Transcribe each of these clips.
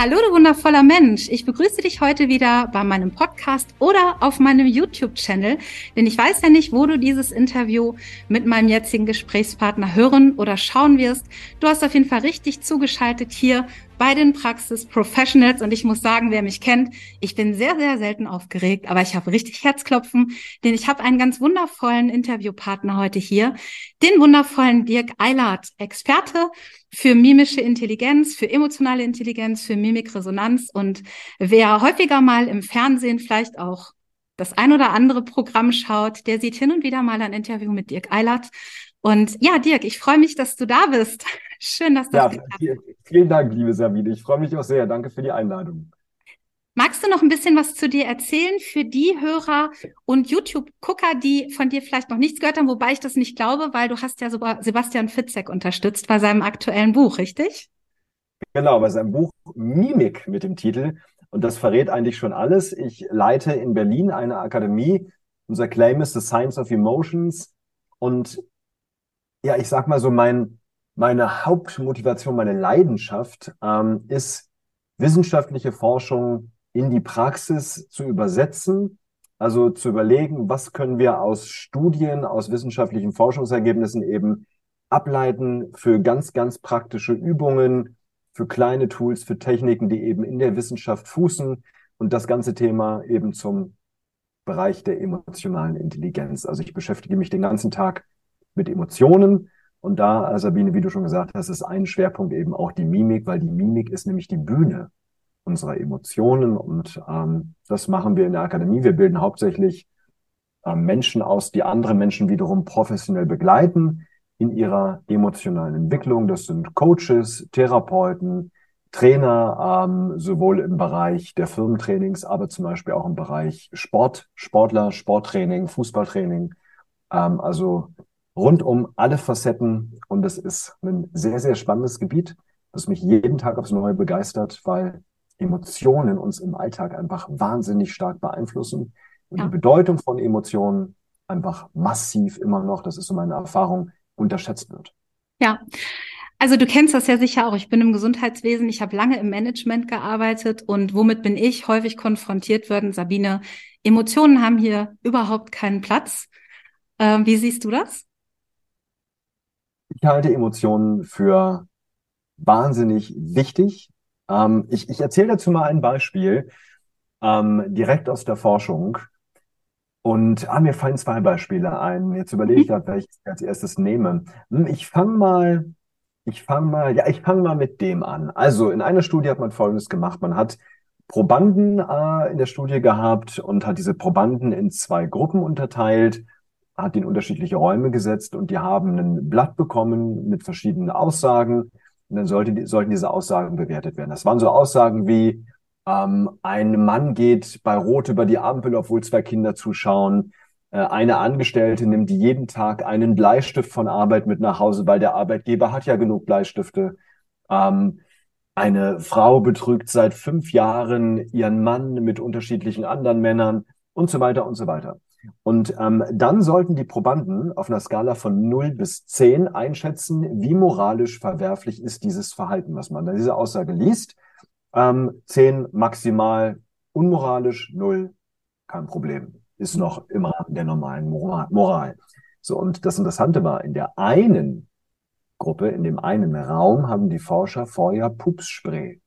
Hallo, du wundervoller Mensch. Ich begrüße dich heute wieder bei meinem Podcast oder auf meinem YouTube-Channel, denn ich weiß ja nicht, wo du dieses Interview mit meinem jetzigen Gesprächspartner hören oder schauen wirst. Du hast auf jeden Fall richtig zugeschaltet hier bei den Praxis Professionals und ich muss sagen, wer mich kennt, ich bin sehr, sehr selten aufgeregt, aber ich habe richtig Herzklopfen, denn ich habe einen ganz wundervollen Interviewpartner heute hier, den wundervollen Dirk Eilert, Experte für mimische Intelligenz, für emotionale Intelligenz, für Mimikresonanz und wer häufiger mal im Fernsehen vielleicht auch das ein oder andere Programm schaut, der sieht hin und wieder mal ein Interview mit Dirk Eilert. Und ja, Dirk, ich freue mich, dass du da bist. Schön, dass das ja, vielen, vielen Dank, liebe Sabine. Ich freue mich auch sehr. Danke für die Einladung. Magst du noch ein bisschen was zu dir erzählen für die Hörer und YouTube-Gucker, die von dir vielleicht noch nichts gehört haben, wobei ich das nicht glaube, weil du hast ja Sebastian Fitzek unterstützt bei seinem aktuellen Buch, richtig? Genau, bei seinem Buch Mimik mit dem Titel. Und das verrät eigentlich schon alles. Ich leite in Berlin eine Akademie. Unser Claim ist The Science of Emotions. Und ja, ich sag mal so, mein, meine Hauptmotivation, meine Leidenschaft ähm, ist, wissenschaftliche Forschung in die Praxis zu übersetzen, also zu überlegen, was können wir aus Studien, aus wissenschaftlichen Forschungsergebnissen eben ableiten für ganz, ganz praktische Übungen, für kleine Tools, für Techniken, die eben in der Wissenschaft fußen und das ganze Thema eben zum Bereich der emotionalen Intelligenz. Also ich beschäftige mich den ganzen Tag mit Emotionen und da, Sabine, wie du schon gesagt hast, ist ein Schwerpunkt eben auch die Mimik, weil die Mimik ist nämlich die Bühne unserer Emotionen. Und ähm, das machen wir in der Akademie. Wir bilden hauptsächlich ähm, Menschen aus, die andere Menschen wiederum professionell begleiten in ihrer emotionalen Entwicklung. Das sind Coaches, Therapeuten, Trainer, ähm, sowohl im Bereich der Firmentrainings, aber zum Beispiel auch im Bereich Sport, Sportler, Sporttraining, Fußballtraining. Ähm, also rund um alle Facetten. Und es ist ein sehr, sehr spannendes Gebiet, das mich jeden Tag aufs Neue begeistert, weil Emotionen uns im Alltag einfach wahnsinnig stark beeinflussen und ja. die Bedeutung von Emotionen einfach massiv immer noch, das ist so meine Erfahrung, unterschätzt wird. Ja. Also du kennst das ja sicher auch. Ich bin im Gesundheitswesen, ich habe lange im Management gearbeitet und womit bin ich häufig konfrontiert worden? Sabine, Emotionen haben hier überhaupt keinen Platz. Ähm, wie siehst du das? Ich halte Emotionen für wahnsinnig wichtig. Ähm, ich ich erzähle dazu mal ein Beispiel, ähm, direkt aus der Forschung. Und ah, mir fallen zwei Beispiele ein. Jetzt überlege ich gerade, welches ich als erstes nehme. Hm, ich fange mal, ich fange mal, ja, ich fange mal mit dem an. Also in einer Studie hat man Folgendes gemacht. Man hat Probanden äh, in der Studie gehabt und hat diese Probanden in zwei Gruppen unterteilt hat in unterschiedliche Räume gesetzt und die haben ein Blatt bekommen mit verschiedenen Aussagen. Und dann sollte, sollten diese Aussagen bewertet werden. Das waren so Aussagen wie, ähm, ein Mann geht bei Rot über die Ampel, obwohl zwei Kinder zuschauen. Äh, eine Angestellte nimmt jeden Tag einen Bleistift von Arbeit mit nach Hause, weil der Arbeitgeber hat ja genug Bleistifte. Ähm, eine Frau betrügt seit fünf Jahren ihren Mann mit unterschiedlichen anderen Männern und so weiter und so weiter. Und ähm, dann sollten die Probanden auf einer Skala von 0 bis 10 einschätzen, wie moralisch verwerflich ist dieses Verhalten, was man da diese Aussage liest. Ähm, 10 maximal unmoralisch, 0 kein Problem. Ist noch im Rahmen der normalen Moral. So, und das Interessante war, in der einen Gruppe, in dem einen Raum haben die Forscher vorher Pupsspray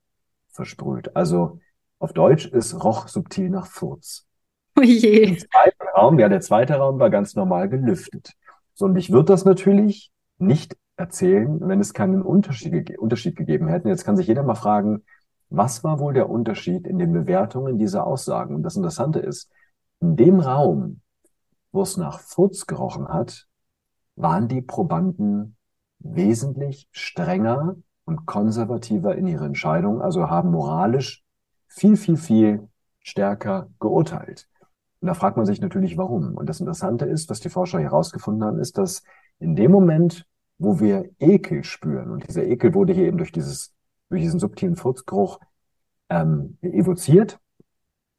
versprüht. Also auf Deutsch, es roch subtil nach Furz. Oh je. Im zweiten Raum, ja, der zweite Raum war ganz normal gelüftet. So, und ich würde das natürlich nicht erzählen, wenn es keinen Unterschied, Unterschied gegeben hätte. Jetzt kann sich jeder mal fragen, was war wohl der Unterschied in den Bewertungen dieser Aussagen? Und das Interessante ist, in dem Raum, wo es nach Furz gerochen hat, waren die Probanden wesentlich strenger und konservativer in ihrer Entscheidung, also haben moralisch viel, viel, viel stärker geurteilt. Und da fragt man sich natürlich, warum. Und das Interessante ist, was die Forscher herausgefunden haben, ist, dass in dem Moment, wo wir Ekel spüren, und dieser Ekel wurde hier eben durch dieses, durch diesen subtilen Furzgeruch ähm, evoziert,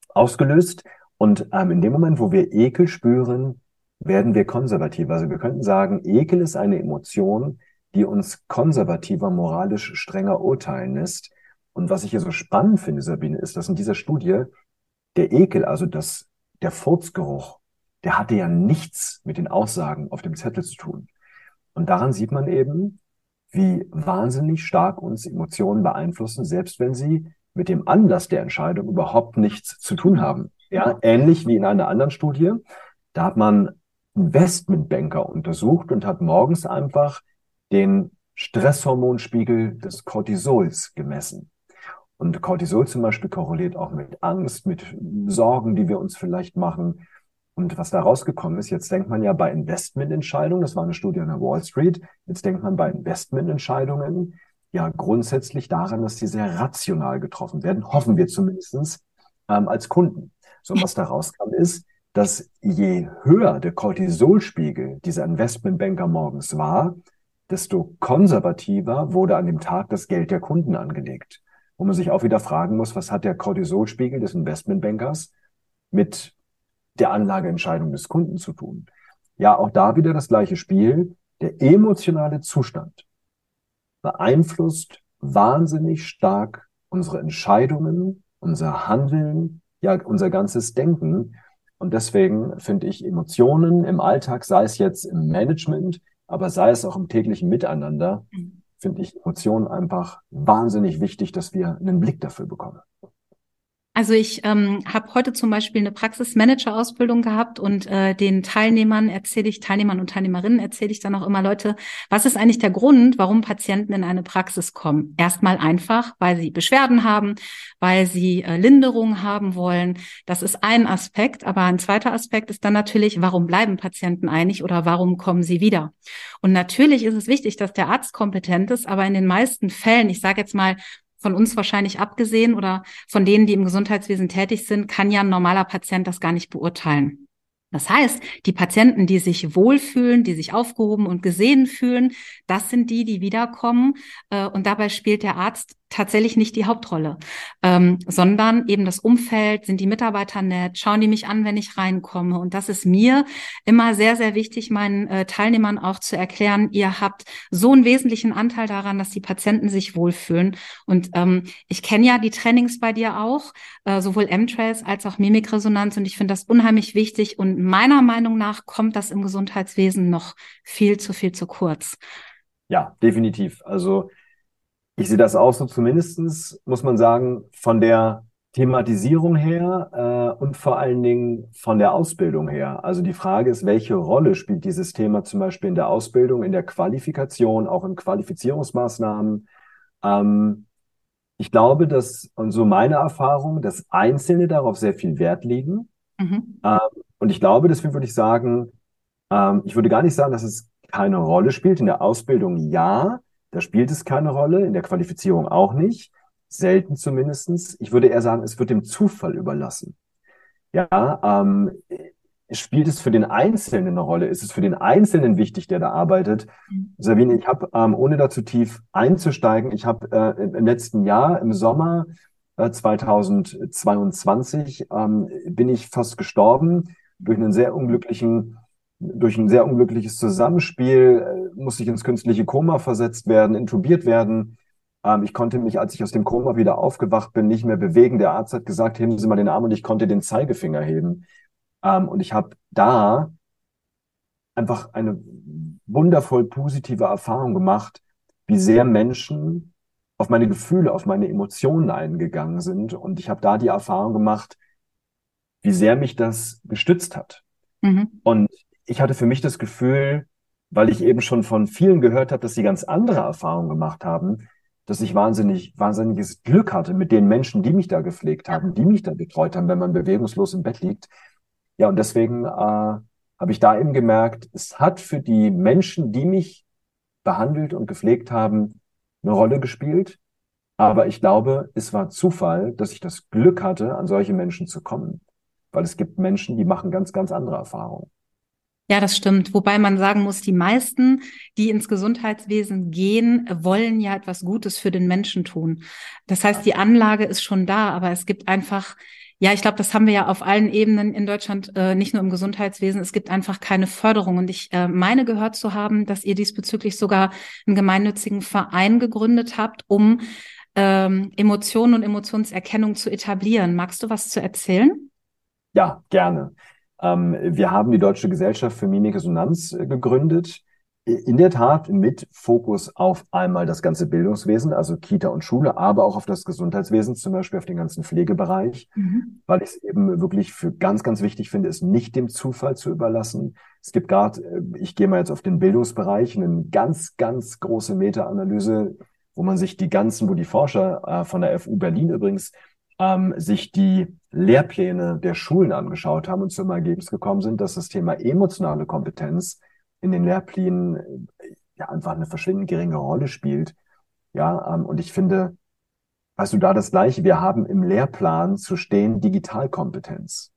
ausgelöst. Und ähm, in dem Moment, wo wir Ekel spüren, werden wir konservativer. Also wir könnten sagen, Ekel ist eine Emotion, die uns konservativer, moralisch strenger urteilen lässt. Und was ich hier so spannend finde, Sabine, ist, dass in dieser Studie der Ekel, also das der Furzgeruch, der hatte ja nichts mit den Aussagen auf dem Zettel zu tun. Und daran sieht man eben, wie wahnsinnig stark uns Emotionen beeinflussen, selbst wenn sie mit dem Anlass der Entscheidung überhaupt nichts zu tun haben. Ja, ähnlich wie in einer anderen Studie. Da hat man Investmentbanker untersucht und hat morgens einfach den Stresshormonspiegel des Cortisols gemessen. Und Cortisol zum Beispiel korreliert auch mit Angst, mit Sorgen, die wir uns vielleicht machen. Und was da rausgekommen ist, jetzt denkt man ja bei Investmententscheidungen, das war eine Studie an der Wall Street, jetzt denkt man bei Investmententscheidungen ja grundsätzlich daran, dass die sehr rational getroffen werden, hoffen wir zumindestens ähm, als Kunden. So, was da rauskam, ist, dass je höher der Cortisolspiegel dieser Investmentbanker morgens war, desto konservativer wurde an dem Tag das Geld der Kunden angelegt wo man sich auch wieder fragen muss, was hat der Cortisolspiegel des Investmentbankers mit der Anlageentscheidung des Kunden zu tun? Ja, auch da wieder das gleiche Spiel. Der emotionale Zustand beeinflusst wahnsinnig stark unsere Entscheidungen, unser Handeln, ja, unser ganzes Denken. Und deswegen finde ich Emotionen im Alltag, sei es jetzt im Management, aber sei es auch im täglichen Miteinander, mhm finde ich Emotionen einfach wahnsinnig wichtig, dass wir einen Blick dafür bekommen. Also ich ähm, habe heute zum Beispiel eine Praxismanager-Ausbildung gehabt und äh, den Teilnehmern erzähle ich, Teilnehmern und Teilnehmerinnen erzähle ich dann auch immer, Leute, was ist eigentlich der Grund, warum Patienten in eine Praxis kommen? Erstmal einfach, weil sie Beschwerden haben, weil sie äh, Linderung haben wollen. Das ist ein Aspekt, aber ein zweiter Aspekt ist dann natürlich, warum bleiben Patienten einig oder warum kommen sie wieder? Und natürlich ist es wichtig, dass der Arzt kompetent ist, aber in den meisten Fällen, ich sage jetzt mal von uns wahrscheinlich abgesehen oder von denen, die im Gesundheitswesen tätig sind, kann ja ein normaler Patient das gar nicht beurteilen. Das heißt, die Patienten, die sich wohlfühlen, die sich aufgehoben und gesehen fühlen, das sind die, die wiederkommen. Äh, und dabei spielt der Arzt tatsächlich nicht die Hauptrolle, ähm, sondern eben das Umfeld, sind die Mitarbeiter nett, schauen die mich an, wenn ich reinkomme. Und das ist mir immer sehr, sehr wichtig, meinen äh, Teilnehmern auch zu erklären, ihr habt so einen wesentlichen Anteil daran, dass die Patienten sich wohlfühlen. Und ähm, ich kenne ja die Trainings bei dir auch, äh, sowohl M-Trace als auch Mimikresonanz. Und ich finde das unheimlich wichtig. Und meiner Meinung nach kommt das im Gesundheitswesen noch viel zu viel zu kurz. Ja, definitiv. Also ich sehe das auch so zumindestens, muss man sagen, von der Thematisierung her äh, und vor allen Dingen von der Ausbildung her. Also die Frage ist, welche Rolle spielt dieses Thema zum Beispiel in der Ausbildung, in der Qualifikation, auch in Qualifizierungsmaßnahmen? Ähm, ich glaube, dass, und so meine Erfahrung, dass Einzelne darauf sehr viel Wert legen. Mhm. Ähm, und ich glaube, deswegen würde ich sagen, ähm, ich würde gar nicht sagen, dass es keine Rolle spielt. In der Ausbildung ja, da spielt es keine Rolle, in der Qualifizierung auch nicht, selten zumindestens. Ich würde eher sagen, es wird dem Zufall überlassen. Ja, ähm, spielt es für den Einzelnen eine Rolle? Ist es für den Einzelnen wichtig, der da arbeitet? Mhm. Sabine, ich habe, ähm, ohne dazu tief einzusteigen, ich habe äh, im letzten Jahr, im Sommer äh, 2022, ähm, bin ich fast gestorben durch einen sehr unglücklichen durch ein sehr unglückliches Zusammenspiel äh, musste ich ins künstliche Koma versetzt werden, intubiert werden. Ähm, ich konnte mich, als ich aus dem Koma wieder aufgewacht bin, nicht mehr bewegen. Der Arzt hat gesagt, heben Sie mal den Arm und ich konnte den Zeigefinger heben. Ähm, und ich habe da einfach eine wundervoll positive Erfahrung gemacht, wie sehr Menschen auf meine Gefühle, auf meine Emotionen eingegangen sind. Und ich habe da die Erfahrung gemacht, wie sehr mich das gestützt hat. Mhm. Und ich hatte für mich das Gefühl, weil ich eben schon von vielen gehört habe, dass sie ganz andere Erfahrungen gemacht haben, dass ich wahnsinnig, wahnsinniges Glück hatte mit den Menschen, die mich da gepflegt haben, die mich da betreut haben, wenn man bewegungslos im Bett liegt. Ja, und deswegen äh, habe ich da eben gemerkt, es hat für die Menschen, die mich behandelt und gepflegt haben, eine Rolle gespielt, Aber ich glaube, es war Zufall, dass ich das Glück hatte, an solche Menschen zu kommen. Weil es gibt Menschen, die machen ganz, ganz andere Erfahrungen. Ja, das stimmt. Wobei man sagen muss, die meisten, die ins Gesundheitswesen gehen, wollen ja etwas Gutes für den Menschen tun. Das heißt, die Anlage ist schon da, aber es gibt einfach, ja, ich glaube, das haben wir ja auf allen Ebenen in Deutschland, äh, nicht nur im Gesundheitswesen. Es gibt einfach keine Förderung. Und ich äh, meine gehört zu haben, dass ihr diesbezüglich sogar einen gemeinnützigen Verein gegründet habt, um ähm, Emotionen und Emotionserkennung zu etablieren. Magst du was zu erzählen? Ja, gerne. Ähm, wir haben die Deutsche Gesellschaft für Mimikresonanz äh, gegründet. In der Tat mit Fokus auf einmal das ganze Bildungswesen, also Kita und Schule, aber auch auf das Gesundheitswesen, zum Beispiel auf den ganzen Pflegebereich, mhm. weil ich es eben wirklich für ganz, ganz wichtig finde, es nicht dem Zufall zu überlassen. Es gibt gerade, äh, ich gehe mal jetzt auf den Bildungsbereich, eine ganz, ganz große Meta-Analyse, wo man sich die ganzen, wo die Forscher äh, von der FU Berlin übrigens ähm, sich die Lehrpläne der Schulen angeschaut haben und zum Ergebnis gekommen sind, dass das Thema emotionale Kompetenz in den Lehrplänen äh, ja einfach eine verschwindend geringe Rolle spielt. Ja, ähm, und ich finde, weißt du, da das Gleiche, wir haben im Lehrplan zu stehen Digitalkompetenz.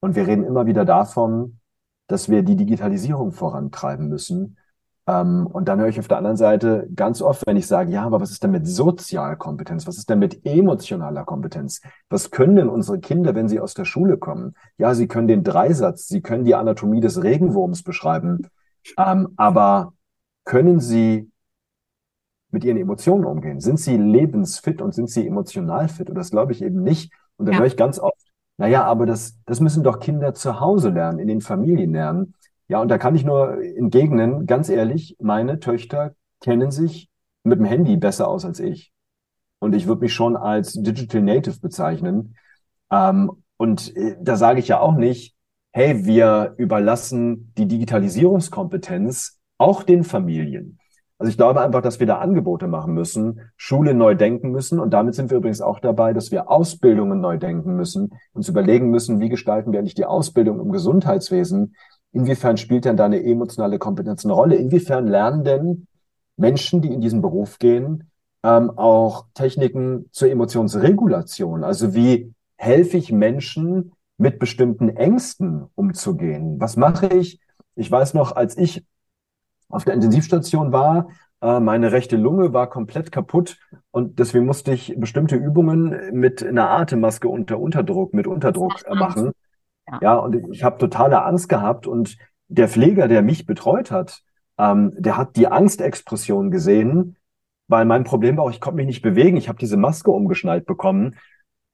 Und wir reden immer wieder davon, dass wir die Digitalisierung vorantreiben müssen. Ähm, und dann höre ich auf der anderen Seite ganz oft, wenn ich sage, ja, aber was ist denn mit Sozialkompetenz? Was ist denn mit emotionaler Kompetenz? Was können denn unsere Kinder, wenn sie aus der Schule kommen? Ja, sie können den Dreisatz, sie können die Anatomie des Regenwurms beschreiben, ähm, aber können sie mit ihren Emotionen umgehen? Sind sie lebensfit und sind sie emotional fit? Und das glaube ich eben nicht. Und dann ja. höre ich ganz oft, naja, aber das, das müssen doch Kinder zu Hause lernen, in den Familien lernen. Ja, und da kann ich nur entgegnen, ganz ehrlich, meine Töchter kennen sich mit dem Handy besser aus als ich. Und ich würde mich schon als Digital Native bezeichnen. Ähm, und äh, da sage ich ja auch nicht, hey, wir überlassen die Digitalisierungskompetenz auch den Familien. Also ich glaube einfach, dass wir da Angebote machen müssen, Schule neu denken müssen. Und damit sind wir übrigens auch dabei, dass wir Ausbildungen neu denken müssen, uns überlegen müssen, wie gestalten wir eigentlich die Ausbildung im Gesundheitswesen, Inwiefern spielt denn da eine emotionale Kompetenz eine Rolle? Inwiefern lernen denn Menschen, die in diesen Beruf gehen, ähm, auch Techniken zur Emotionsregulation? Also wie helfe ich Menschen, mit bestimmten Ängsten umzugehen? Was mache ich? Ich weiß noch, als ich auf der Intensivstation war, äh, meine rechte Lunge war komplett kaputt und deswegen musste ich bestimmte Übungen mit einer Atemmaske unter Unterdruck, mit Unterdruck machen. Ja, ja und ich habe totale Angst gehabt und der Pfleger, der mich betreut hat, ähm, der hat die Angstexpression gesehen, weil mein Problem war auch, ich konnte mich nicht bewegen. Ich habe diese Maske umgeschnallt bekommen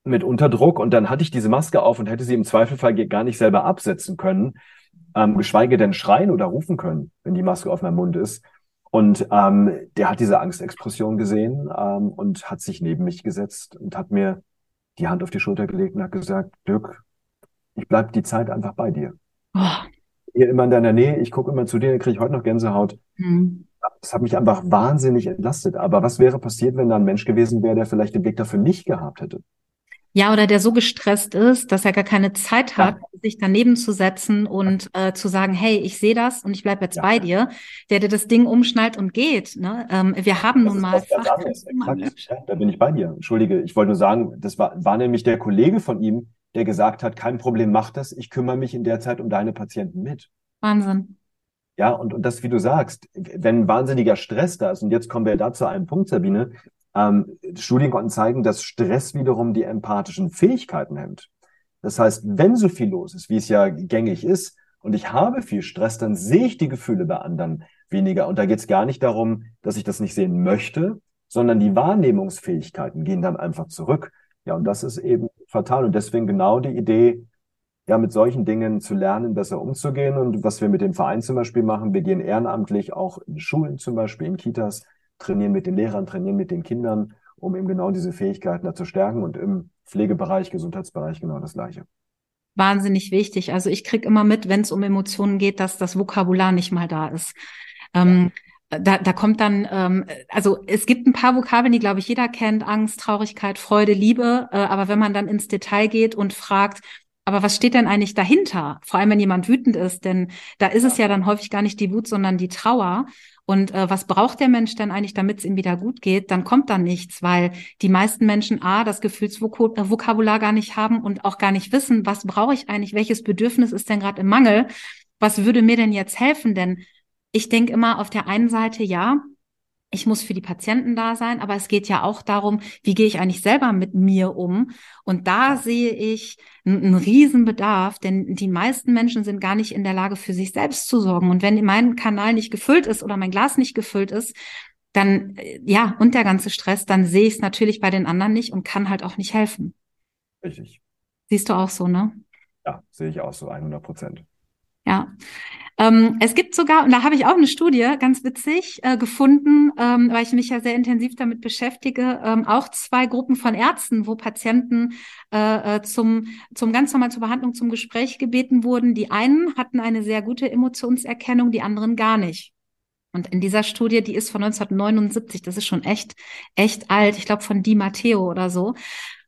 mit Unterdruck und dann hatte ich diese Maske auf und hätte sie im Zweifelfall gar nicht selber absetzen können, ähm, geschweige denn schreien oder rufen können, wenn die Maske auf meinem Mund ist. Und ähm, der hat diese Angstexpression gesehen ähm, und hat sich neben mich gesetzt und hat mir die Hand auf die Schulter gelegt und hat gesagt, Dirk, ich bleib die Zeit einfach bei dir. Oh. Hier immer in deiner Nähe, ich gucke immer zu dir, dann kriege ich heute noch Gänsehaut. Mhm. Das hat mich einfach wahnsinnig entlastet. Aber was wäre passiert, wenn da ein Mensch gewesen wäre, der vielleicht den Blick dafür nicht gehabt hätte? Ja, oder der so gestresst ist, dass er gar keine Zeit hat, ja. sich daneben zu setzen und äh, zu sagen, hey, ich sehe das und ich bleibe jetzt ja. bei dir, der dir das Ding umschnallt und geht. Ne? Ähm, wir haben das nun mal Fachkräfte. Ja, da bin ich bei dir. Entschuldige, ich wollte nur sagen, das war, war nämlich der Kollege von ihm, der gesagt hat, kein Problem, mach das, ich kümmere mich in der Zeit um deine Patienten mit. Wahnsinn. Ja, und, und das, wie du sagst, wenn wahnsinniger Stress da ist, und jetzt kommen wir da zu einem Punkt, Sabine, ähm, Studien konnten zeigen, dass Stress wiederum die empathischen Fähigkeiten hemmt. Das heißt, wenn so viel los ist, wie es ja gängig ist, und ich habe viel Stress, dann sehe ich die Gefühle bei anderen weniger. Und da geht es gar nicht darum, dass ich das nicht sehen möchte, sondern die Wahrnehmungsfähigkeiten gehen dann einfach zurück. Ja, und das ist eben fatal. Und deswegen genau die Idee, ja, mit solchen Dingen zu lernen, besser umzugehen. Und was wir mit dem Verein zum Beispiel machen, wir gehen ehrenamtlich auch in Schulen zum Beispiel, in Kitas, trainieren mit den Lehrern, trainieren mit den Kindern, um eben genau diese Fähigkeiten da zu stärken und im Pflegebereich, Gesundheitsbereich genau das Gleiche. Wahnsinnig wichtig. Also ich krieg immer mit, wenn es um Emotionen geht, dass das Vokabular nicht mal da ist. Ähm, da, da kommt dann, ähm, also es gibt ein paar Vokabeln, die, glaube ich, jeder kennt, Angst, Traurigkeit, Freude, Liebe. Äh, aber wenn man dann ins Detail geht und fragt, aber was steht denn eigentlich dahinter? Vor allem, wenn jemand wütend ist, denn da ist es ja dann häufig gar nicht die Wut, sondern die Trauer. Und äh, was braucht der Mensch denn eigentlich, damit es ihm wieder gut geht? Dann kommt da nichts, weil die meisten Menschen A, das Gefühlsvokabular gar nicht haben und auch gar nicht wissen, was brauche ich eigentlich, welches Bedürfnis ist denn gerade im Mangel? Was würde mir denn jetzt helfen? Denn ich denke immer auf der einen Seite, ja, ich muss für die Patienten da sein, aber es geht ja auch darum, wie gehe ich eigentlich selber mit mir um? Und da sehe ich einen Riesenbedarf, denn die meisten Menschen sind gar nicht in der Lage, für sich selbst zu sorgen. Und wenn mein Kanal nicht gefüllt ist oder mein Glas nicht gefüllt ist, dann, äh, ja, und der ganze Stress, dann sehe ich es natürlich bei den anderen nicht und kann halt auch nicht helfen. Richtig. Siehst du auch so, ne? Ja, sehe ich auch so, 100 Prozent. Ja. Ähm, es gibt sogar, und da habe ich auch eine Studie, ganz witzig, äh, gefunden, ähm, weil ich mich ja sehr intensiv damit beschäftige, ähm, auch zwei Gruppen von Ärzten, wo Patienten äh, äh, zum, zum ganz normal zur Behandlung, zum Gespräch gebeten wurden. Die einen hatten eine sehr gute Emotionserkennung, die anderen gar nicht. Und in dieser Studie, die ist von 1979, das ist schon echt, echt alt, ich glaube von Di Matteo oder so,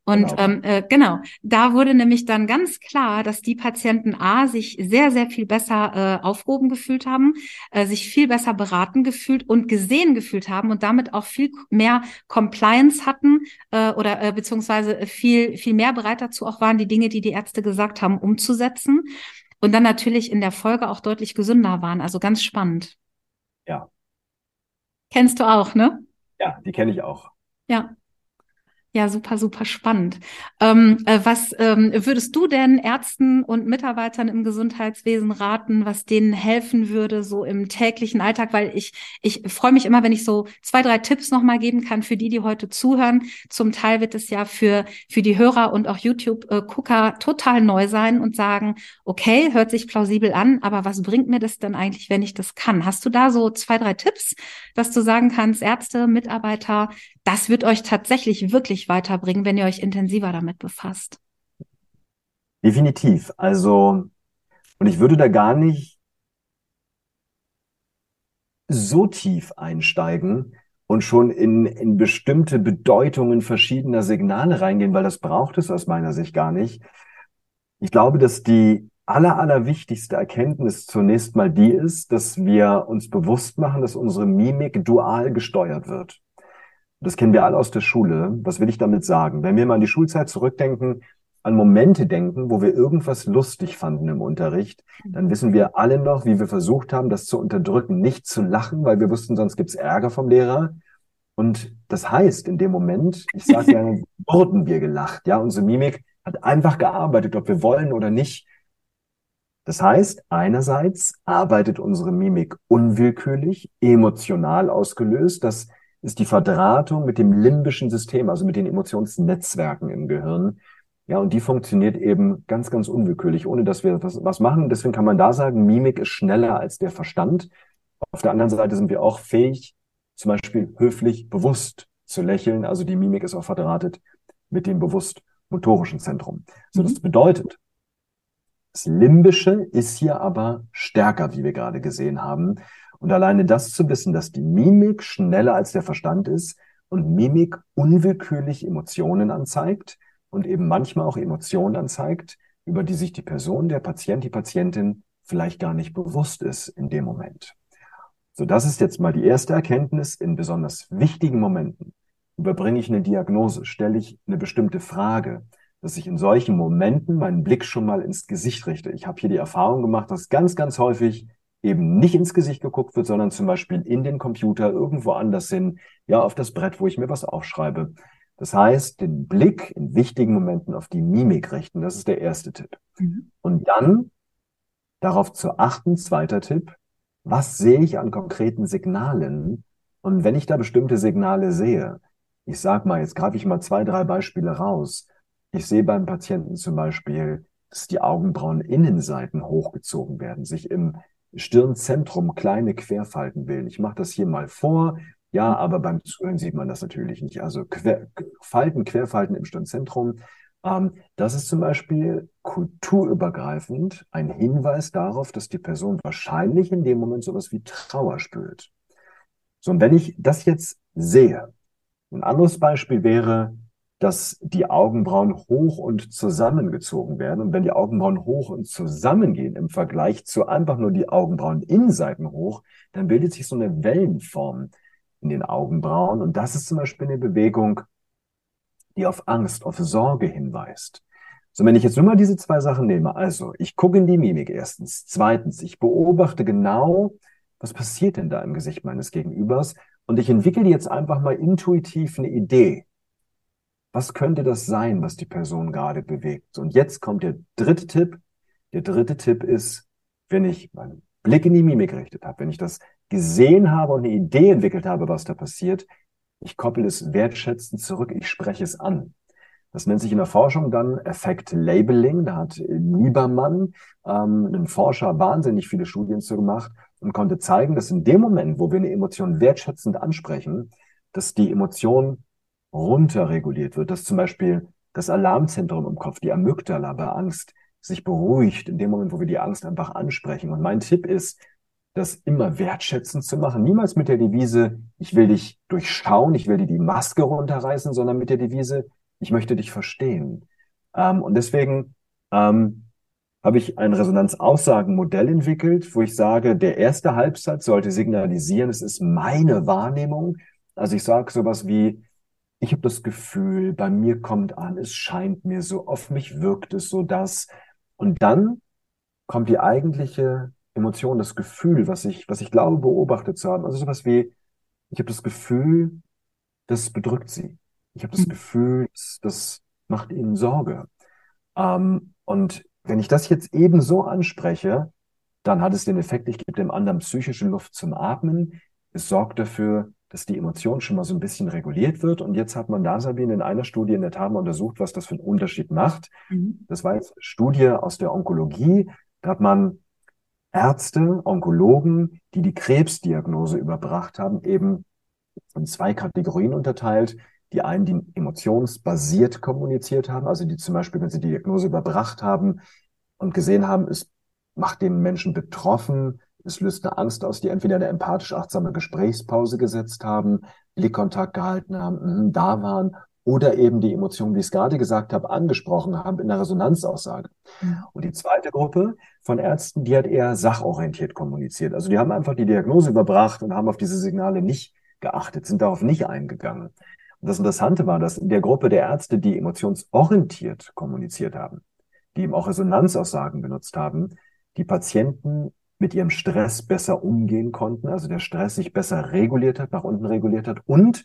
und genau. Ähm, äh, genau, da wurde nämlich dann ganz klar, dass die Patienten A sich sehr, sehr viel besser äh, aufgehoben gefühlt haben, äh, sich viel besser beraten gefühlt und gesehen gefühlt haben und damit auch viel mehr Compliance hatten äh, oder äh, beziehungsweise viel, viel mehr bereit dazu auch waren, die Dinge, die die Ärzte gesagt haben, umzusetzen. Und dann natürlich in der Folge auch deutlich gesünder waren. Also ganz spannend. Ja. Kennst du auch, ne? Ja, die kenne ich auch. Ja. Ja, super, super spannend. Ähm, äh, was ähm, würdest du denn Ärzten und Mitarbeitern im Gesundheitswesen raten, was denen helfen würde, so im täglichen Alltag? Weil ich, ich freue mich immer, wenn ich so zwei, drei Tipps nochmal geben kann für die, die heute zuhören. Zum Teil wird es ja für, für die Hörer und auch YouTube-Gucker total neu sein und sagen, okay, hört sich plausibel an, aber was bringt mir das denn eigentlich, wenn ich das kann? Hast du da so zwei, drei Tipps, dass du sagen kannst, Ärzte, Mitarbeiter, das wird euch tatsächlich wirklich weiterbringen, wenn ihr euch intensiver damit befasst. Definitiv. Also, und ich würde da gar nicht so tief einsteigen und schon in, in bestimmte Bedeutungen verschiedener Signale reingehen, weil das braucht es aus meiner Sicht gar nicht. Ich glaube, dass die aller, allerwichtigste Erkenntnis zunächst mal die ist, dass wir uns bewusst machen, dass unsere Mimik dual gesteuert wird. Das kennen wir alle aus der Schule. Was will ich damit sagen? Wenn wir mal an die Schulzeit zurückdenken, an Momente denken, wo wir irgendwas lustig fanden im Unterricht, dann wissen wir alle noch, wie wir versucht haben, das zu unterdrücken, nicht zu lachen, weil wir wussten, sonst gibt's Ärger vom Lehrer. Und das heißt, in dem Moment, ich sage gerne, wurden wir gelacht. Ja, unsere Mimik hat einfach gearbeitet, ob wir wollen oder nicht. Das heißt, einerseits arbeitet unsere Mimik unwillkürlich, emotional ausgelöst. Das ist die Verdrahtung mit dem limbischen System, also mit den Emotionsnetzwerken im Gehirn. Ja, und die funktioniert eben ganz, ganz unwillkürlich, ohne dass wir was, was machen. Deswegen kann man da sagen, Mimik ist schneller als der Verstand. Auf der anderen Seite sind wir auch fähig, zum Beispiel höflich, bewusst zu lächeln. Also die Mimik ist auch verdrahtet mit dem bewusst motorischen Zentrum. So, das mhm. bedeutet, das Limbische ist hier aber stärker, wie wir gerade gesehen haben. Und alleine das zu wissen, dass die Mimik schneller als der Verstand ist und Mimik unwillkürlich Emotionen anzeigt und eben manchmal auch Emotionen anzeigt, über die sich die Person, der Patient, die Patientin vielleicht gar nicht bewusst ist in dem Moment. So, das ist jetzt mal die erste Erkenntnis. In besonders wichtigen Momenten überbringe ich eine Diagnose, stelle ich eine bestimmte Frage, dass ich in solchen Momenten meinen Blick schon mal ins Gesicht richte. Ich habe hier die Erfahrung gemacht, dass ganz, ganz häufig eben nicht ins Gesicht geguckt wird, sondern zum Beispiel in den Computer irgendwo anders hin, ja, auf das Brett, wo ich mir was aufschreibe. Das heißt, den Blick in wichtigen Momenten auf die Mimik richten, das ist der erste Tipp. Mhm. Und dann darauf zu achten, zweiter Tipp, was sehe ich an konkreten Signalen? Und wenn ich da bestimmte Signale sehe, ich sag mal, jetzt greife ich mal zwei, drei Beispiele raus. Ich sehe beim Patienten zum Beispiel, dass die Augenbrauen-Innenseiten hochgezogen werden, sich im Stirnzentrum kleine Querfalten bilden. Ich mache das hier mal vor. Ja, aber beim Zuhören sieht man das natürlich nicht. Also Quer, Falten, Querfalten im Stirnzentrum. Ähm, das ist zum Beispiel kulturübergreifend ein Hinweis darauf, dass die Person wahrscheinlich in dem Moment sowas wie Trauer spürt. So, und wenn ich das jetzt sehe, ein anderes Beispiel wäre, dass die Augenbrauen hoch und zusammengezogen werden. Und wenn die Augenbrauen hoch und zusammengehen im Vergleich zu einfach nur die Augenbrauen Innenseiten hoch, dann bildet sich so eine Wellenform in den Augenbrauen. Und das ist zum Beispiel eine Bewegung, die auf Angst, auf Sorge hinweist. So, wenn ich jetzt nur mal diese zwei Sachen nehme, also ich gucke in die Mimik erstens, zweitens, ich beobachte genau, was passiert denn da im Gesicht meines Gegenübers und ich entwickle jetzt einfach mal intuitiv eine Idee. Was könnte das sein, was die Person gerade bewegt? Und jetzt kommt der dritte Tipp. Der dritte Tipp ist, wenn ich meinen Blick in die Mimik gerichtet habe, wenn ich das gesehen habe und eine Idee entwickelt habe, was da passiert, ich koppel es wertschätzend zurück, ich spreche es an. Das nennt sich in der Forschung dann Effect Labeling. Da hat Liebermann, ähm, ein Forscher, wahnsinnig viele Studien zu gemacht und konnte zeigen, dass in dem Moment, wo wir eine Emotion wertschätzend ansprechen, dass die Emotion runterreguliert wird, dass zum Beispiel das Alarmzentrum im Kopf, die Amygdala bei Angst, sich beruhigt in dem Moment, wo wir die Angst einfach ansprechen. Und mein Tipp ist, das immer wertschätzend zu machen. Niemals mit der Devise, ich will dich durchschauen, ich will dir die Maske runterreißen, sondern mit der Devise, ich möchte dich verstehen. Ähm, und deswegen ähm, habe ich ein Resonanzaussagenmodell entwickelt, wo ich sage, der erste Halbsatz sollte signalisieren, es ist meine Wahrnehmung. Also ich sage sowas wie, ich habe das Gefühl, bei mir kommt an, es scheint mir so, auf mich wirkt es so, dass. Und dann kommt die eigentliche Emotion, das Gefühl, was ich, was ich glaube, beobachtet zu haben. Also sowas wie, ich habe das Gefühl, das bedrückt sie. Ich habe das mhm. Gefühl, das, das macht ihnen Sorge. Ähm, und wenn ich das jetzt eben so anspreche, dann hat es den Effekt, ich gebe dem anderen psychische Luft zum Atmen. Es sorgt dafür, dass die Emotion schon mal so ein bisschen reguliert wird. Und jetzt hat man da, Sabine, in einer Studie in der Tat mal untersucht, was das für einen Unterschied macht. Mhm. Das war jetzt eine Studie aus der Onkologie. Da hat man Ärzte, Onkologen, die die Krebsdiagnose überbracht haben, eben in zwei Kategorien unterteilt. Die einen, die emotionsbasiert kommuniziert haben, also die zum Beispiel, wenn sie die Diagnose überbracht haben und gesehen haben, es macht den Menschen betroffen, es löst eine Angst aus, die entweder eine empathisch achtsame Gesprächspause gesetzt haben, Blickkontakt gehalten haben, mh, da waren oder eben die Emotionen, wie ich es gerade gesagt habe, angesprochen haben in der Resonanzaussage. Und die zweite Gruppe von Ärzten, die hat eher sachorientiert kommuniziert. Also die haben einfach die Diagnose überbracht und haben auf diese Signale nicht geachtet, sind darauf nicht eingegangen. Und das Interessante war, dass in der Gruppe der Ärzte, die emotionsorientiert kommuniziert haben, die eben auch Resonanzaussagen benutzt haben, die Patienten mit ihrem Stress besser umgehen konnten, also der Stress sich besser reguliert hat, nach unten reguliert hat und,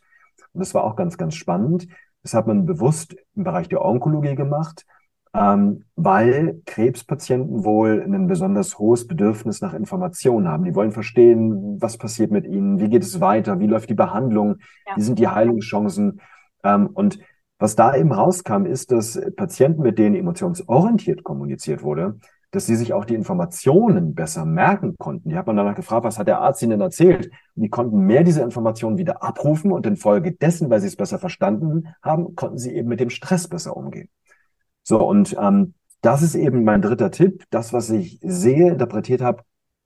und das war auch ganz, ganz spannend, das hat man bewusst im Bereich der Onkologie gemacht, ähm, weil Krebspatienten wohl ein besonders hohes Bedürfnis nach Informationen haben. Die wollen verstehen, was passiert mit ihnen, wie geht es weiter, wie läuft die Behandlung, ja. wie sind die Heilungschancen. Ähm, und was da eben rauskam, ist, dass Patienten, mit denen emotionsorientiert kommuniziert wurde, dass sie sich auch die Informationen besser merken konnten. Die hat man danach gefragt, was hat der Arzt ihnen erzählt? Und die konnten mehr diese Informationen wieder abrufen und infolgedessen, weil sie es besser verstanden haben, konnten sie eben mit dem Stress besser umgehen. So, und ähm, das ist eben mein dritter Tipp, das, was ich sehe, interpretiert habe,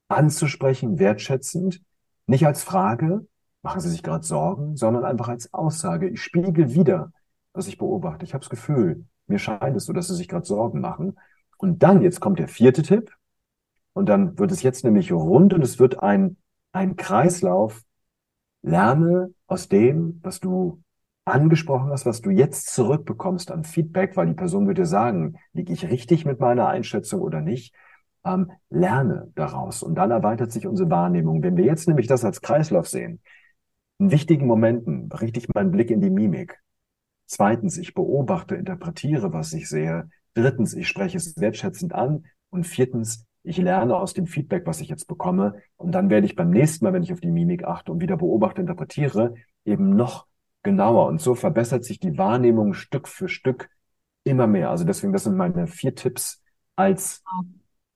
anzusprechen, wertschätzend, nicht als Frage, machen Sie sich gerade Sorgen, sondern einfach als Aussage. Ich spiegel wieder, was ich beobachte. Ich habe das Gefühl, mir scheint es so, dass Sie sich gerade Sorgen machen. Und dann, jetzt kommt der vierte Tipp. Und dann wird es jetzt nämlich rund und es wird ein, ein Kreislauf. Lerne aus dem, was du angesprochen hast, was du jetzt zurückbekommst an Feedback, weil die Person würde sagen, liege ich richtig mit meiner Einschätzung oder nicht? Ähm, lerne daraus und dann erweitert sich unsere Wahrnehmung. Wenn wir jetzt nämlich das als Kreislauf sehen, in wichtigen Momenten richte ich meinen Blick in die Mimik. Zweitens, ich beobachte, interpretiere, was ich sehe. Drittens, ich spreche es wertschätzend an. Und viertens, ich lerne aus dem Feedback, was ich jetzt bekomme. Und dann werde ich beim nächsten Mal, wenn ich auf die Mimik achte und wieder beobachte, interpretiere, eben noch genauer. Und so verbessert sich die Wahrnehmung Stück für Stück immer mehr. Also deswegen, das sind meine vier Tipps als,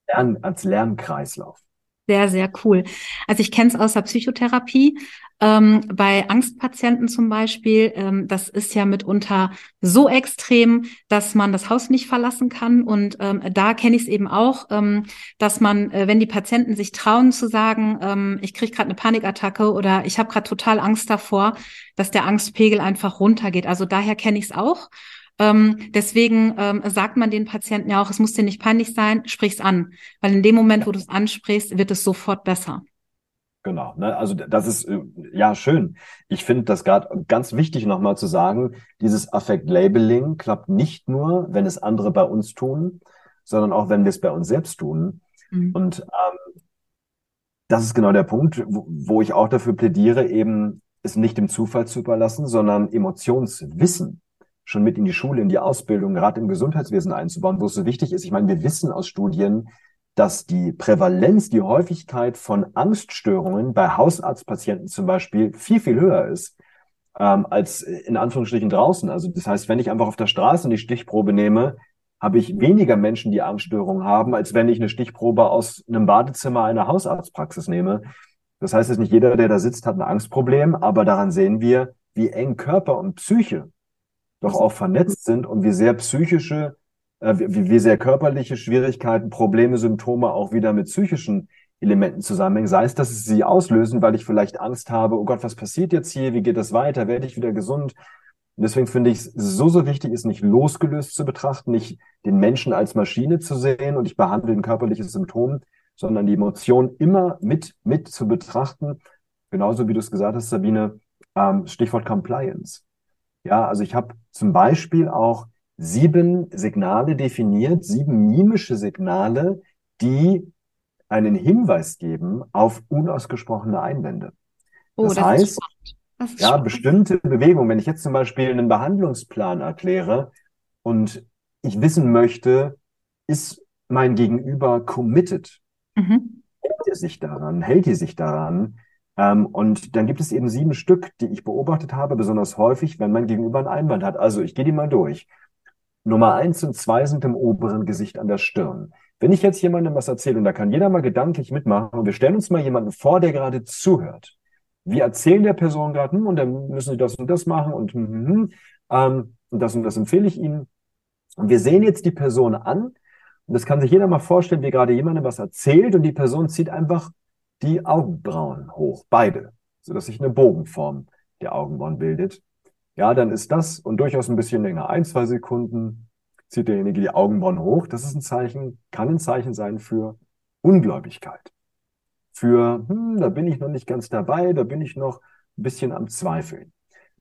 Lern, als Lernkreislauf. Sehr, sehr cool. Also ich kenne es aus der Psychotherapie. Ähm, bei Angstpatienten zum Beispiel, ähm, das ist ja mitunter so extrem, dass man das Haus nicht verlassen kann. Und ähm, da kenne ich es eben auch, ähm, dass man, äh, wenn die Patienten sich trauen zu sagen, ähm, ich kriege gerade eine Panikattacke oder ich habe gerade total Angst davor, dass der Angstpegel einfach runtergeht. Also daher kenne ich es auch. Ähm, deswegen ähm, sagt man den Patienten ja auch, es muss dir nicht peinlich sein, sprich's an. Weil in dem Moment, wo du es ansprichst, wird es sofort besser. Genau, ne? also das ist äh, ja schön. Ich finde das gerade ganz wichtig nochmal zu sagen, dieses Affekt-Labeling klappt nicht nur, wenn es andere bei uns tun, sondern auch, wenn wir es bei uns selbst tun. Mhm. Und ähm, das ist genau der Punkt, wo, wo ich auch dafür plädiere, eben es nicht dem Zufall zu überlassen, sondern Emotionswissen schon mit in die Schule, in die Ausbildung, gerade im Gesundheitswesen einzubauen, wo es so wichtig ist. Ich meine, wir wissen aus Studien, dass die Prävalenz, die Häufigkeit von Angststörungen bei Hausarztpatienten zum Beispiel viel, viel höher ist ähm, als in Anführungsstrichen draußen. Also das heißt, wenn ich einfach auf der Straße die Stichprobe nehme, habe ich weniger Menschen, die Angststörungen haben, als wenn ich eine Stichprobe aus einem Badezimmer einer Hausarztpraxis nehme. Das heißt, dass nicht jeder, der da sitzt, hat ein Angstproblem, aber daran sehen wir, wie eng Körper und Psyche doch auch vernetzt sind und wie sehr psychische, äh, wie, wie sehr körperliche Schwierigkeiten, Probleme, Symptome auch wieder mit psychischen Elementen zusammenhängen. Sei es, dass es sie auslösen, weil ich vielleicht Angst habe, oh Gott, was passiert jetzt hier? Wie geht das weiter? Werde ich wieder gesund? Und deswegen finde ich es so, so wichtig, es nicht losgelöst zu betrachten, nicht den Menschen als Maschine zu sehen und ich behandle ein körperliches Symptom, sondern die Emotion immer mit, mit zu betrachten. Genauso wie du es gesagt hast, Sabine, ähm, Stichwort Compliance. Ja, also ich habe zum Beispiel auch sieben Signale definiert, sieben mimische Signale, die einen Hinweis geben auf unausgesprochene Einwände. Oh, das, das heißt, ja, spannend. bestimmte Bewegungen, wenn ich jetzt zum Beispiel einen Behandlungsplan erkläre und ich wissen möchte, ist mein Gegenüber committed? Mhm. Hält er sich daran? Hält er sich daran? Ähm, und dann gibt es eben sieben Stück, die ich beobachtet habe, besonders häufig, wenn man gegenüber einen Einwand hat. Also ich gehe die mal durch. Nummer eins und zwei sind im oberen Gesicht an der Stirn. Wenn ich jetzt jemandem was erzähle, und da kann jeder mal gedanklich mitmachen, und wir stellen uns mal jemanden vor, der gerade zuhört. Wir erzählen der Person gerade, hm, und dann müssen sie das und das machen und, hm, hm, hm, ähm, und das und das empfehle ich ihnen. Und wir sehen jetzt die Person an, und das kann sich jeder mal vorstellen, wie gerade jemandem was erzählt, und die Person zieht einfach die Augenbrauen hoch, beide, sodass sich eine Bogenform der Augenbrauen bildet. Ja, dann ist das und durchaus ein bisschen länger, ein, zwei Sekunden zieht derjenige die Augenbrauen hoch. Das ist ein Zeichen, kann ein Zeichen sein für Ungläubigkeit. Für, hm, da bin ich noch nicht ganz dabei, da bin ich noch ein bisschen am Zweifeln.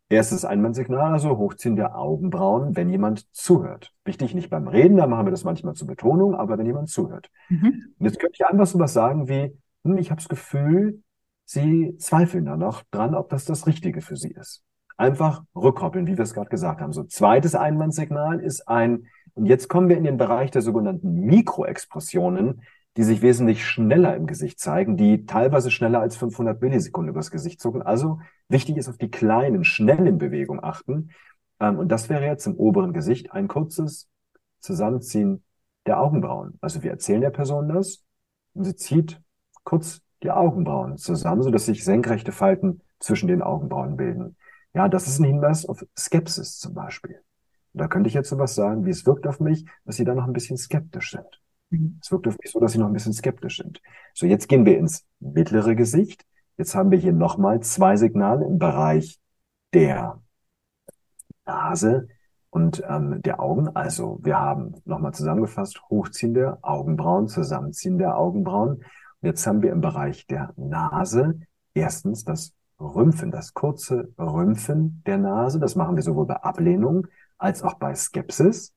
Erstes Einwandsignal, also Hochziehen der Augenbrauen, wenn jemand zuhört. Wichtig nicht beim Reden, da machen wir das manchmal zur Betonung, aber wenn jemand zuhört. Mhm. Und jetzt könnte ich einfach so was sagen wie, ich habe das Gefühl, Sie zweifeln da noch dran, ob das das Richtige für Sie ist. Einfach rückkoppeln, wie wir es gerade gesagt haben. So zweites Einwandsignal ist ein, und jetzt kommen wir in den Bereich der sogenannten Mikroexpressionen, die sich wesentlich schneller im Gesicht zeigen, die teilweise schneller als 500 Millisekunden übers Gesicht zucken. Also wichtig ist auf die kleinen, schnellen Bewegungen achten. Ähm, und das wäre jetzt im oberen Gesicht ein kurzes Zusammenziehen der Augenbrauen. Also wir erzählen der Person das und sie zieht kurz die Augenbrauen zusammen, sodass sich senkrechte Falten zwischen den Augenbrauen bilden. Ja, das ist ein Hinweis auf Skepsis zum Beispiel. Und da könnte ich jetzt sowas sagen, wie es wirkt auf mich, dass Sie da noch ein bisschen skeptisch sind. Mhm. Es wirkt auf mich so, dass Sie noch ein bisschen skeptisch sind. So, jetzt gehen wir ins mittlere Gesicht. Jetzt haben wir hier nochmal zwei Signale im Bereich der Nase und ähm, der Augen. Also wir haben nochmal zusammengefasst, Hochziehen der Augenbrauen, Zusammenziehen der Augenbrauen Jetzt haben wir im Bereich der Nase erstens das Rümpfen, das kurze Rümpfen der Nase. Das machen wir sowohl bei Ablehnung als auch bei Skepsis.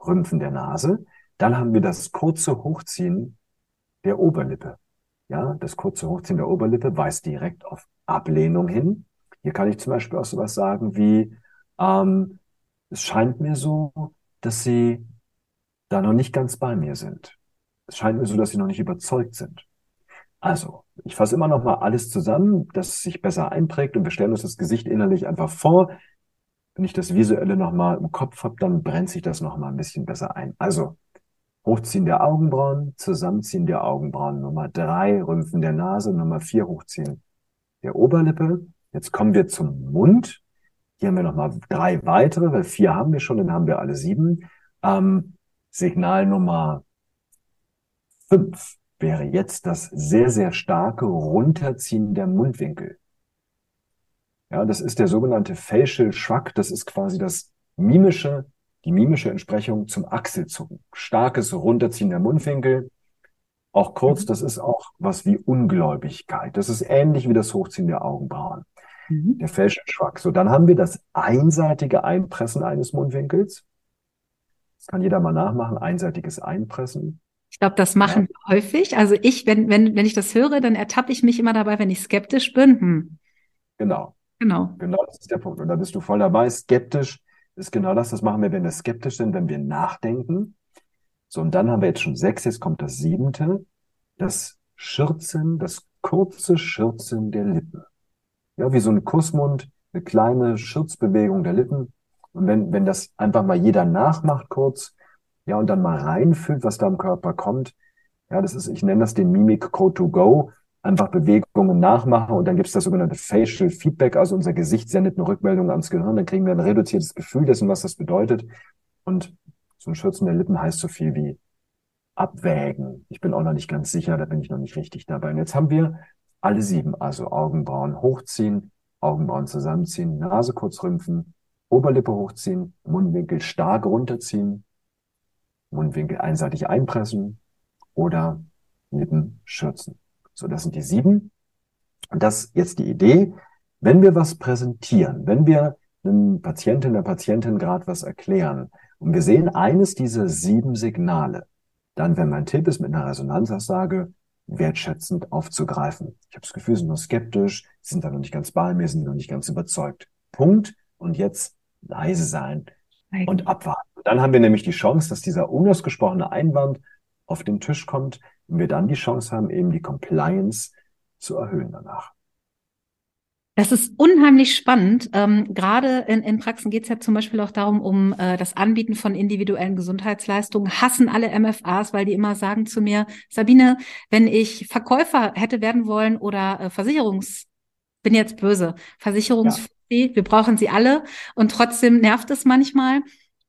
Rümpfen der Nase. Dann haben wir das kurze Hochziehen der Oberlippe. Ja, das kurze Hochziehen der Oberlippe weist direkt auf Ablehnung hin. Hier kann ich zum Beispiel auch sowas sagen wie, ähm, es scheint mir so, dass Sie da noch nicht ganz bei mir sind. Es scheint mir so, dass Sie noch nicht überzeugt sind. Also, ich fasse immer noch mal alles zusammen, dass es sich besser einprägt und wir stellen uns das Gesicht innerlich einfach vor. Wenn ich das Visuelle noch mal im Kopf habe, dann brennt sich das noch mal ein bisschen besser ein. Also, Hochziehen der Augenbrauen, Zusammenziehen der Augenbrauen. Nummer drei, Rümpfen der Nase. Nummer vier, Hochziehen der Oberlippe. Jetzt kommen wir zum Mund. Hier haben wir nochmal drei weitere, weil vier haben wir schon, dann haben wir alle sieben. Ähm, Signal Nummer fünf wäre jetzt das sehr, sehr starke Runterziehen der Mundwinkel. Ja, das ist der sogenannte Facial Shrug. Das ist quasi das mimische, die mimische Entsprechung zum Achselzucken. Starkes Runterziehen der Mundwinkel. Auch kurz, mhm. das ist auch was wie Ungläubigkeit. Das ist ähnlich wie das Hochziehen der Augenbrauen. Mhm. Der Facial Shrug. So, dann haben wir das einseitige Einpressen eines Mundwinkels. Das kann jeder mal nachmachen. Einseitiges Einpressen. Ich glaube, das machen ja. wir häufig. Also ich, wenn, wenn, wenn ich das höre, dann ertappe ich mich immer dabei, wenn ich skeptisch bin. Hm. Genau. Genau. Genau, das ist der Punkt. Und da bist du voll dabei. Skeptisch ist genau das. Das machen wir, wenn wir skeptisch sind, wenn wir nachdenken. So, und dann haben wir jetzt schon sechs. Jetzt kommt das siebente. Das Schürzen, das kurze Schürzen der Lippen. Ja, wie so ein Kussmund, eine kleine Schurzbewegung der Lippen. Und wenn, wenn das einfach mal jeder nachmacht kurz, ja, und dann mal reinfühlt, was da im Körper kommt, ja, das ist, ich nenne das den Mimic Code to Go, einfach Bewegungen nachmachen und dann gibt es das sogenannte Facial Feedback, also unser Gesicht sendet eine Rückmeldung ans Gehirn, dann kriegen wir ein reduziertes Gefühl dessen, was das bedeutet. Und ein Schürzen der Lippen heißt so viel wie abwägen. Ich bin auch noch nicht ganz sicher, da bin ich noch nicht richtig dabei. Und jetzt haben wir alle sieben, also Augenbrauen hochziehen, Augenbrauen zusammenziehen, Nase kurz rümpfen, Oberlippe hochziehen, Mundwinkel stark runterziehen, Mundwinkel einseitig einpressen oder Lippen schürzen. So, das sind die sieben. Und das ist jetzt die Idee. Wenn wir was präsentieren, wenn wir einem Patientin, der Patientin gerade was erklären und wir sehen eines dieser sieben Signale, dann, wenn mein Tipp ist, mit einer Resonanzaussage wertschätzend aufzugreifen. Ich habe das Gefühl, sie sind noch skeptisch, sind da noch nicht ganz bei mir, sind noch nicht ganz überzeugt. Punkt. Und jetzt leise sein und abwarten. Dann haben wir nämlich die Chance, dass dieser unausgesprochene Einwand auf den Tisch kommt und wir dann die Chance haben, eben die Compliance zu erhöhen danach. Das ist unheimlich spannend. Ähm, gerade in, in Praxen geht es ja zum Beispiel auch darum, um äh, das Anbieten von individuellen Gesundheitsleistungen. Hassen alle MFAs, weil die immer sagen zu mir, Sabine, wenn ich Verkäufer hätte werden wollen oder äh, Versicherungs, bin jetzt böse, Versicherungs, ja. Wir brauchen sie alle und trotzdem nervt es manchmal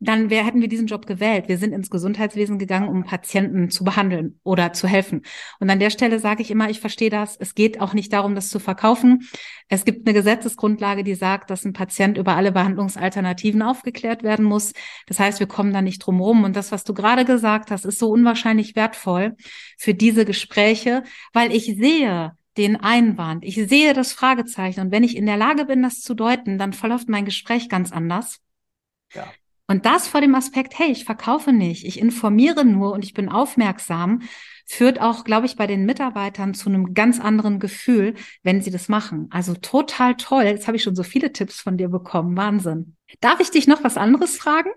dann wär, hätten wir diesen Job gewählt. Wir sind ins Gesundheitswesen gegangen, um Patienten zu behandeln oder zu helfen. Und an der Stelle sage ich immer, ich verstehe das. Es geht auch nicht darum, das zu verkaufen. Es gibt eine Gesetzesgrundlage, die sagt, dass ein Patient über alle Behandlungsalternativen aufgeklärt werden muss. Das heißt, wir kommen da nicht drum rum. Und das, was du gerade gesagt hast, ist so unwahrscheinlich wertvoll für diese Gespräche, weil ich sehe, den Einwand. Ich sehe das Fragezeichen und wenn ich in der Lage bin, das zu deuten, dann verläuft mein Gespräch ganz anders. Ja. Und das vor dem Aspekt, hey, ich verkaufe nicht, ich informiere nur und ich bin aufmerksam, führt auch, glaube ich, bei den Mitarbeitern zu einem ganz anderen Gefühl, wenn sie das machen. Also total toll. Jetzt habe ich schon so viele Tipps von dir bekommen. Wahnsinn. Darf ich dich noch was anderes fragen?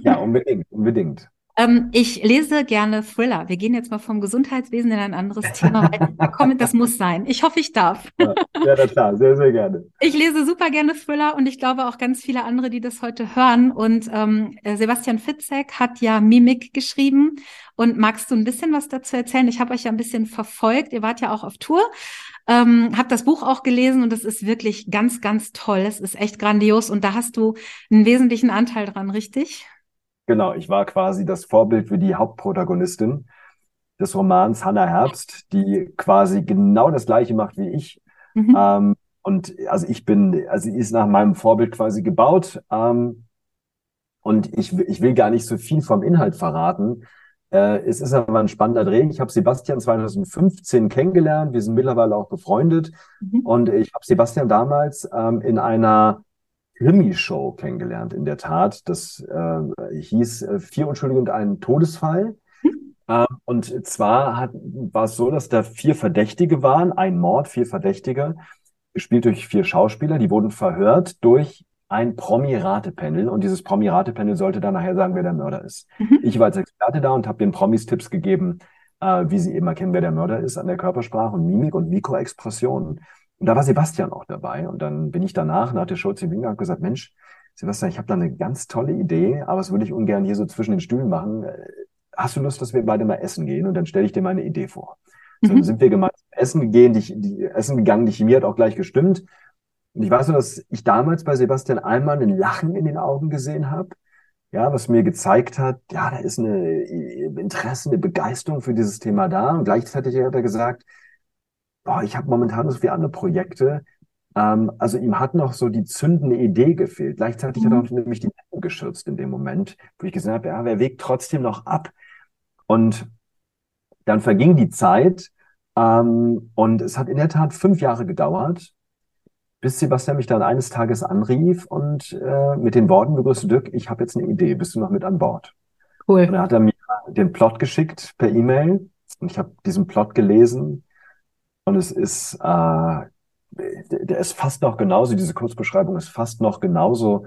Ja, unbedingt, unbedingt. Ähm, ich lese gerne Thriller. Wir gehen jetzt mal vom Gesundheitswesen in ein anderes Thema. Komm, das muss sein. Ich hoffe, ich darf. Ja, ja, klar, sehr, sehr gerne. Ich lese super gerne Thriller und ich glaube auch ganz viele andere, die das heute hören. Und ähm, äh, Sebastian Fitzek hat ja Mimik geschrieben. Und magst du ein bisschen was dazu erzählen? Ich habe euch ja ein bisschen verfolgt. Ihr wart ja auch auf Tour. Ähm, habe das Buch auch gelesen und es ist wirklich ganz, ganz toll. Es ist echt grandios und da hast du einen wesentlichen Anteil dran, richtig? Genau, ich war quasi das Vorbild für die Hauptprotagonistin des Romans Hannah Herbst, die quasi genau das Gleiche macht wie ich. Mhm. Ähm, und also ich bin, also sie ist nach meinem Vorbild quasi gebaut. Ähm, und ich, ich will gar nicht so viel vom Inhalt verraten. Äh, es ist aber ein spannender Dreh. Ich habe Sebastian 2015 kennengelernt. Wir sind mittlerweile auch befreundet. Mhm. Und ich habe Sebastian damals ähm, in einer Krimi-Show kennengelernt, in der Tat. Das äh, hieß äh, Vier Unschuldige und ein Todesfall. Hm. Äh, und zwar hat, war es so, dass da vier Verdächtige waren, ein Mord, vier Verdächtige, gespielt durch vier Schauspieler, die wurden verhört durch ein Promi-Ratepanel und dieses Promi-Ratepanel sollte dann nachher sagen, wer der Mörder ist. Mhm. Ich war als Experte da und habe den Promis Tipps gegeben, äh, wie sie eben erkennen, wer der Mörder ist an der Körpersprache und Mimik und Mikroexpressionen. Und da war Sebastian auch dabei. Und dann bin ich danach, nach der Show zu ihm gegangen und gesagt, Mensch, Sebastian, ich habe da eine ganz tolle Idee, aber das würde ich ungern hier so zwischen den Stühlen machen. Äh, hast du Lust, dass wir beide mal essen gehen? Und dann stelle ich dir meine Idee vor. So, mhm. sind wir gemeinsam essen gegangen, die, die essen gegangen, die Chemie hat auch gleich gestimmt. Und ich weiß nur, dass ich damals bei Sebastian einmal ein Lachen in den Augen gesehen habe. Ja, was mir gezeigt hat, ja, da ist eine Interesse, eine Begeisterung für dieses Thema da. Und gleichzeitig hat er gesagt, boah, ich habe momentan so viele andere Projekte. Ähm, also ihm hat noch so die zündende Idee gefehlt. Gleichzeitig mhm. hat er auch nämlich die Decken geschürzt in dem Moment, wo ich gesagt habe, ja, wer wägt trotzdem noch ab. Und dann verging die Zeit ähm, und es hat in der Tat fünf Jahre gedauert, bis Sebastian mich dann eines Tages anrief und äh, mit den Worten begrüßte, Dirk, ich habe jetzt eine Idee, bist du noch mit an Bord? Cool. Und dann hat er mir den Plot geschickt per E-Mail und ich habe diesen Plot gelesen und es ist, äh, der ist fast noch genauso, diese Kurzbeschreibung ist fast noch genauso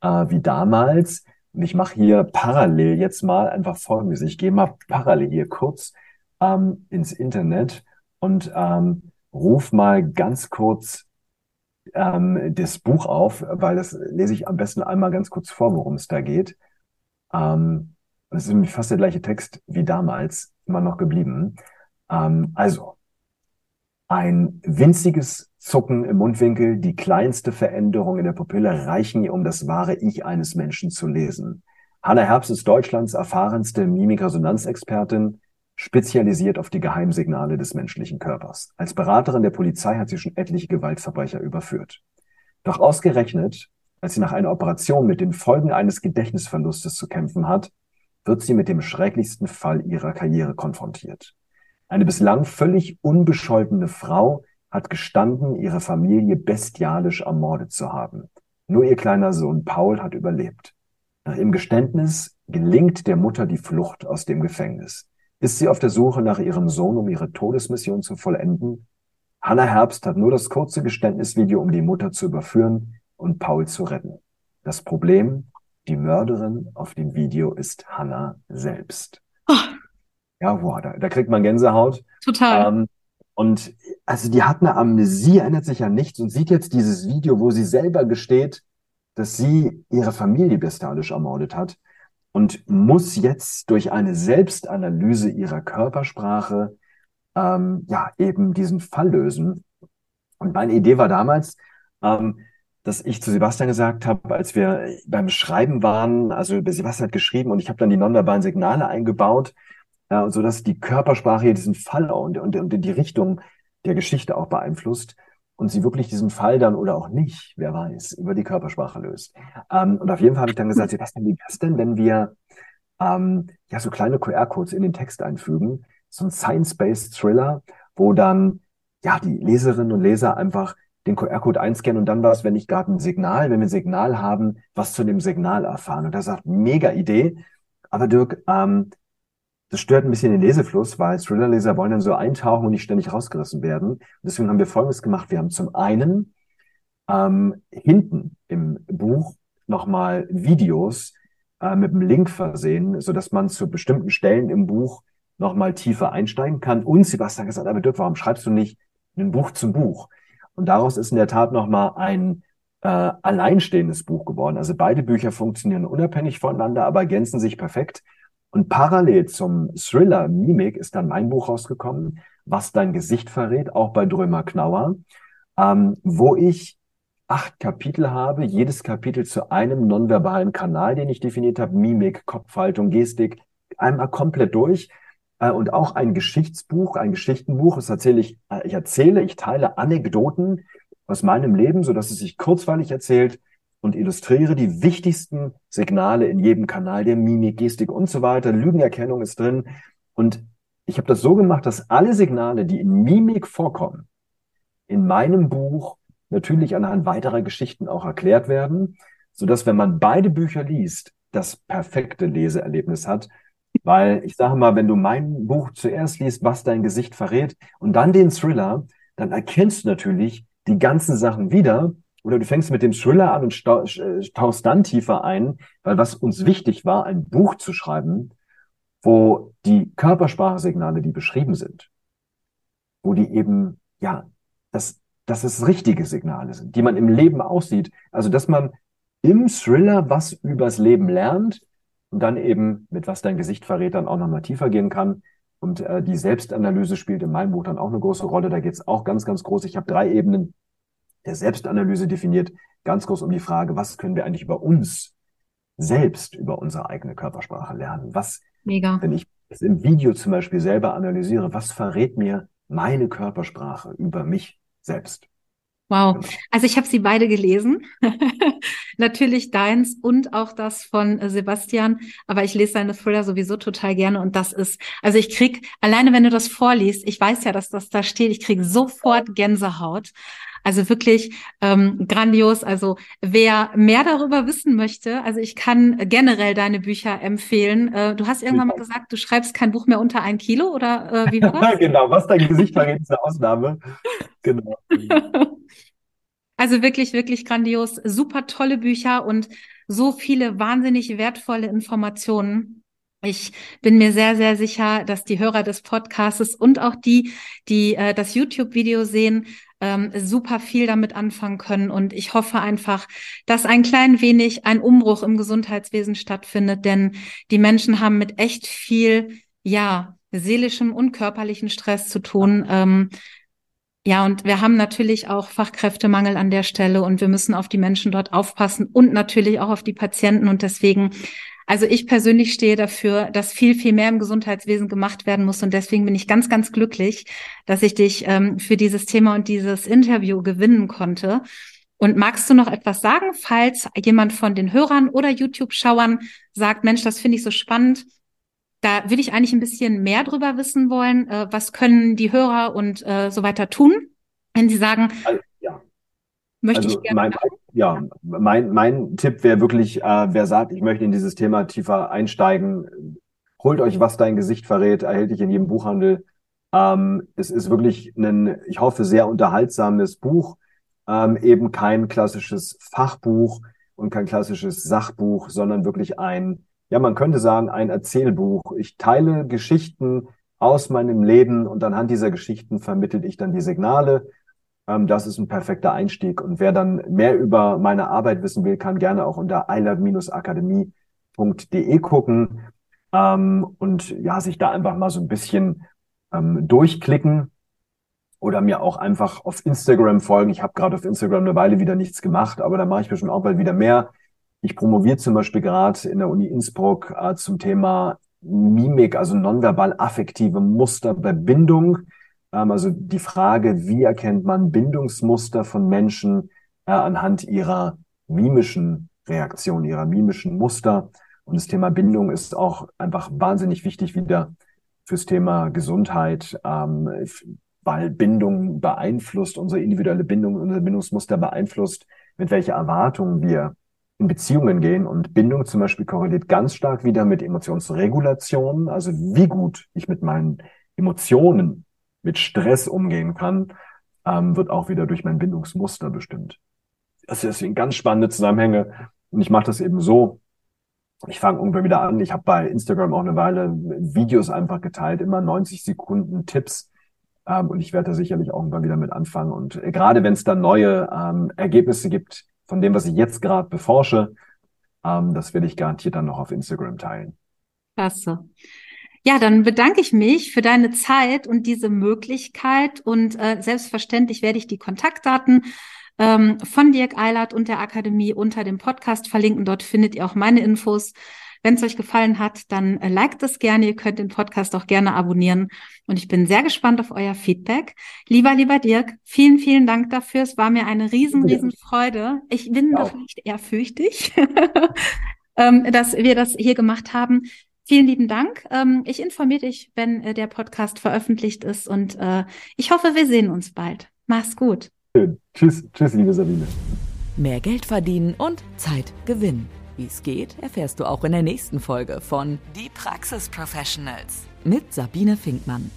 äh, wie damals. Und ich mache hier parallel jetzt mal einfach folgendes. Ich gehe mal parallel hier kurz ähm, ins Internet und ähm, ruf mal ganz kurz ähm, das Buch auf, weil das lese ich am besten einmal ganz kurz vor, worum es da geht. Ähm, das ist nämlich fast der gleiche Text wie damals, immer noch geblieben. Ähm, also, ein winziges Zucken im Mundwinkel, die kleinste Veränderung in der Pupille reichen um das wahre Ich eines Menschen zu lesen. Hanna Herbst ist Deutschlands erfahrenste Mimikresonanzexpertin, spezialisiert auf die Geheimsignale des menschlichen Körpers. Als Beraterin der Polizei hat sie schon etliche Gewaltverbrecher überführt. Doch ausgerechnet, als sie nach einer Operation mit den Folgen eines Gedächtnisverlustes zu kämpfen hat, wird sie mit dem schrecklichsten Fall ihrer Karriere konfrontiert. Eine bislang völlig unbescholtene Frau hat gestanden, ihre Familie bestialisch ermordet zu haben. Nur ihr kleiner Sohn Paul hat überlebt. Nach ihrem Geständnis gelingt der Mutter die Flucht aus dem Gefängnis. Ist sie auf der Suche nach ihrem Sohn, um ihre Todesmission zu vollenden? Hannah Herbst hat nur das kurze Geständnisvideo, um die Mutter zu überführen und Paul zu retten. Das Problem, die Mörderin auf dem Video ist Hannah selbst. Oh. Ja, boah, da, da kriegt man Gänsehaut. Total. Ähm, und also die hat eine Amnesie, erinnert sich an nichts und sieht jetzt dieses Video, wo sie selber gesteht, dass sie ihre Familie bestialisch ermordet hat und muss jetzt durch eine Selbstanalyse ihrer Körpersprache ähm, ja eben diesen Fall lösen. Und meine Idee war damals, ähm, dass ich zu Sebastian gesagt habe, als wir beim Schreiben waren, also Sebastian hat geschrieben und ich habe dann die nonverbalen Signale eingebaut, ja, so dass die Körpersprache diesen Fall und, und, und die Richtung der Geschichte auch beeinflusst und sie wirklich diesen Fall dann oder auch nicht, wer weiß, über die Körpersprache löst. Ähm, und auf jeden Fall habe ich dann gesagt, Sebastian, wie wär's denn, wenn wir ähm, ja so kleine QR-Codes in den Text einfügen, so ein Science-Based Thriller, wo dann ja die Leserinnen und Leser einfach den QR-Code einscannen und dann was, wenn ich gerade ein Signal, wenn wir ein Signal haben, was zu dem Signal erfahren. Und er sagt, mega Idee. Aber Dirk, ähm, das stört ein bisschen den Lesefluss, weil Thriller-Leser wollen dann so eintauchen und nicht ständig rausgerissen werden. Und deswegen haben wir Folgendes gemacht. Wir haben zum einen ähm, hinten im Buch nochmal Videos äh, mit einem Link versehen, so dass man zu bestimmten Stellen im Buch nochmal tiefer einsteigen kann. Und Sebastian gesagt, aber Dirk, warum schreibst du nicht ein Buch zum Buch? Und daraus ist in der Tat nochmal ein äh, alleinstehendes Buch geworden. Also beide Bücher funktionieren unabhängig voneinander, aber ergänzen sich perfekt. Und parallel zum Thriller Mimik ist dann mein Buch rausgekommen, Was dein Gesicht verrät, auch bei Drömer Knauer, ähm, wo ich acht Kapitel habe, jedes Kapitel zu einem nonverbalen Kanal, den ich definiert habe, Mimik, Kopfhaltung, Gestik, einmal komplett durch. Äh, und auch ein Geschichtsbuch, ein Geschichtenbuch, das erzähle ich, äh, ich erzähle, ich teile Anekdoten aus meinem Leben, so dass es sich kurzweilig erzählt, und illustriere die wichtigsten Signale in jedem Kanal der Mimik, Gestik und so weiter. Lügenerkennung ist drin. Und ich habe das so gemacht, dass alle Signale, die in Mimik vorkommen, in meinem Buch natürlich anhand weiterer Geschichten auch erklärt werden, so dass wenn man beide Bücher liest, das perfekte Leseerlebnis hat. Weil ich sage mal, wenn du mein Buch zuerst liest, was dein Gesicht verrät, und dann den Thriller, dann erkennst du natürlich die ganzen Sachen wieder oder du fängst mit dem Thriller an und tauchst dann tiefer ein, weil was uns wichtig war, ein Buch zu schreiben, wo die Körpersprachsignale, die beschrieben sind, wo die eben, ja, dass, dass es richtige Signale sind, die man im Leben aussieht. Also, dass man im Thriller was übers Leben lernt, und dann eben, mit was dein Gesicht verrät, dann auch nochmal tiefer gehen kann. Und äh, die Selbstanalyse spielt in meinem Buch dann auch eine große Rolle. Da geht es auch ganz, ganz groß. Ich habe drei Ebenen der Selbstanalyse definiert, ganz groß um die Frage, was können wir eigentlich über uns selbst, über unsere eigene Körpersprache lernen? Was, Mega. wenn ich es im Video zum Beispiel selber analysiere, was verrät mir meine Körpersprache über mich selbst? Wow. Genau. Also ich habe sie beide gelesen. Natürlich deins und auch das von äh, Sebastian. Aber ich lese seine Thriller sowieso total gerne. Und das ist, also ich krieg, alleine wenn du das vorliest, ich weiß ja, dass das da steht, ich krieg sofort Gänsehaut. Also wirklich ähm, grandios. Also wer mehr darüber wissen möchte, also ich kann generell deine Bücher empfehlen. Äh, du hast irgendwann mal gesagt, du schreibst kein Buch mehr unter ein Kilo oder äh, wie war das? genau, was dein Gesicht verrät, ist eine Ausnahme. Genau. Also wirklich, wirklich grandios. Super tolle Bücher und so viele wahnsinnig wertvolle Informationen. Ich bin mir sehr, sehr sicher, dass die Hörer des Podcasts und auch die, die äh, das YouTube-Video sehen, ähm, super viel damit anfangen können. Und ich hoffe einfach, dass ein klein wenig ein Umbruch im Gesundheitswesen stattfindet, denn die Menschen haben mit echt viel, ja, seelischem und körperlichen Stress zu tun. Ähm, ja, und wir haben natürlich auch Fachkräftemangel an der Stelle und wir müssen auf die Menschen dort aufpassen und natürlich auch auf die Patienten. Und deswegen, also ich persönlich stehe dafür, dass viel, viel mehr im Gesundheitswesen gemacht werden muss. Und deswegen bin ich ganz, ganz glücklich, dass ich dich ähm, für dieses Thema und dieses Interview gewinnen konnte. Und magst du noch etwas sagen, falls jemand von den Hörern oder YouTube-Schauern sagt, Mensch, das finde ich so spannend, da würde ich eigentlich ein bisschen mehr drüber wissen wollen. Äh, was können die Hörer und äh, so weiter tun, wenn sie sagen, also. Möchte also ich gerne. Mein, ja, mein, mein Tipp wäre wirklich, äh, wer sagt, ich möchte in dieses Thema tiefer einsteigen, holt euch, was dein Gesicht verrät, erhältlich in jedem Buchhandel. Ähm, es ist wirklich ein, ich hoffe, sehr unterhaltsames Buch, ähm, eben kein klassisches Fachbuch und kein klassisches Sachbuch, sondern wirklich ein ja, man könnte sagen, ein Erzählbuch. Ich teile Geschichten aus meinem Leben und anhand dieser Geschichten vermittel ich dann die Signale. Ähm, das ist ein perfekter Einstieg. Und wer dann mehr über meine Arbeit wissen will, kann gerne auch unter eilab-akademie.de gucken ähm, und ja, sich da einfach mal so ein bisschen ähm, durchklicken oder mir auch einfach auf Instagram folgen. Ich habe gerade auf Instagram eine Weile wieder nichts gemacht, aber da mache ich bestimmt auch bald wieder mehr. Ich promoviere zum Beispiel gerade in der Uni Innsbruck äh, zum Thema Mimik, also nonverbal affektive Muster bei Bindung. Ähm, also die Frage, wie erkennt man Bindungsmuster von Menschen äh, anhand ihrer mimischen Reaktion, ihrer mimischen Muster. Und das Thema Bindung ist auch einfach wahnsinnig wichtig wieder fürs Thema Gesundheit, ähm, weil Bindung beeinflusst, unsere individuelle Bindung, unser Bindungsmuster beeinflusst, mit welcher Erwartung wir in Beziehungen gehen und Bindung zum Beispiel korreliert ganz stark wieder mit Emotionsregulation, also wie gut ich mit meinen Emotionen, mit Stress umgehen kann, ähm, wird auch wieder durch mein Bindungsmuster bestimmt. Das ist deswegen ganz spannende Zusammenhänge und ich mache das eben so. Ich fange irgendwann wieder an. Ich habe bei Instagram auch eine Weile Videos einfach geteilt, immer 90 Sekunden Tipps. Ähm, und ich werde da sicherlich auch irgendwann wieder mit anfangen. Und äh, gerade wenn es dann neue ähm, Ergebnisse gibt, von dem, was ich jetzt gerade beforsche, ähm, das werde ich garantiert dann noch auf Instagram teilen. Klasse. Ja, dann bedanke ich mich für deine Zeit und diese Möglichkeit. Und äh, selbstverständlich werde ich die Kontaktdaten ähm, von Dirk Eilert und der Akademie unter dem Podcast verlinken. Dort findet ihr auch meine Infos. Wenn es euch gefallen hat, dann äh, liked es gerne. Ihr könnt den Podcast auch gerne abonnieren. Und ich bin sehr gespannt auf euer Feedback. Lieber, lieber Dirk, vielen, vielen Dank dafür. Es war mir eine riesen, riesen Freude. Ich bin ja. vielleicht ehrfürchtig, ähm, dass wir das hier gemacht haben. Vielen lieben Dank. Ähm, ich informiere dich, wenn äh, der Podcast veröffentlicht ist und äh, ich hoffe, wir sehen uns bald. Mach's gut. Tschüss, tschüss, liebe Sabine. Mehr Geld verdienen und Zeit gewinnen. Wie es geht, erfährst du auch in der nächsten Folge von Die Praxis Professionals mit Sabine Finkmann.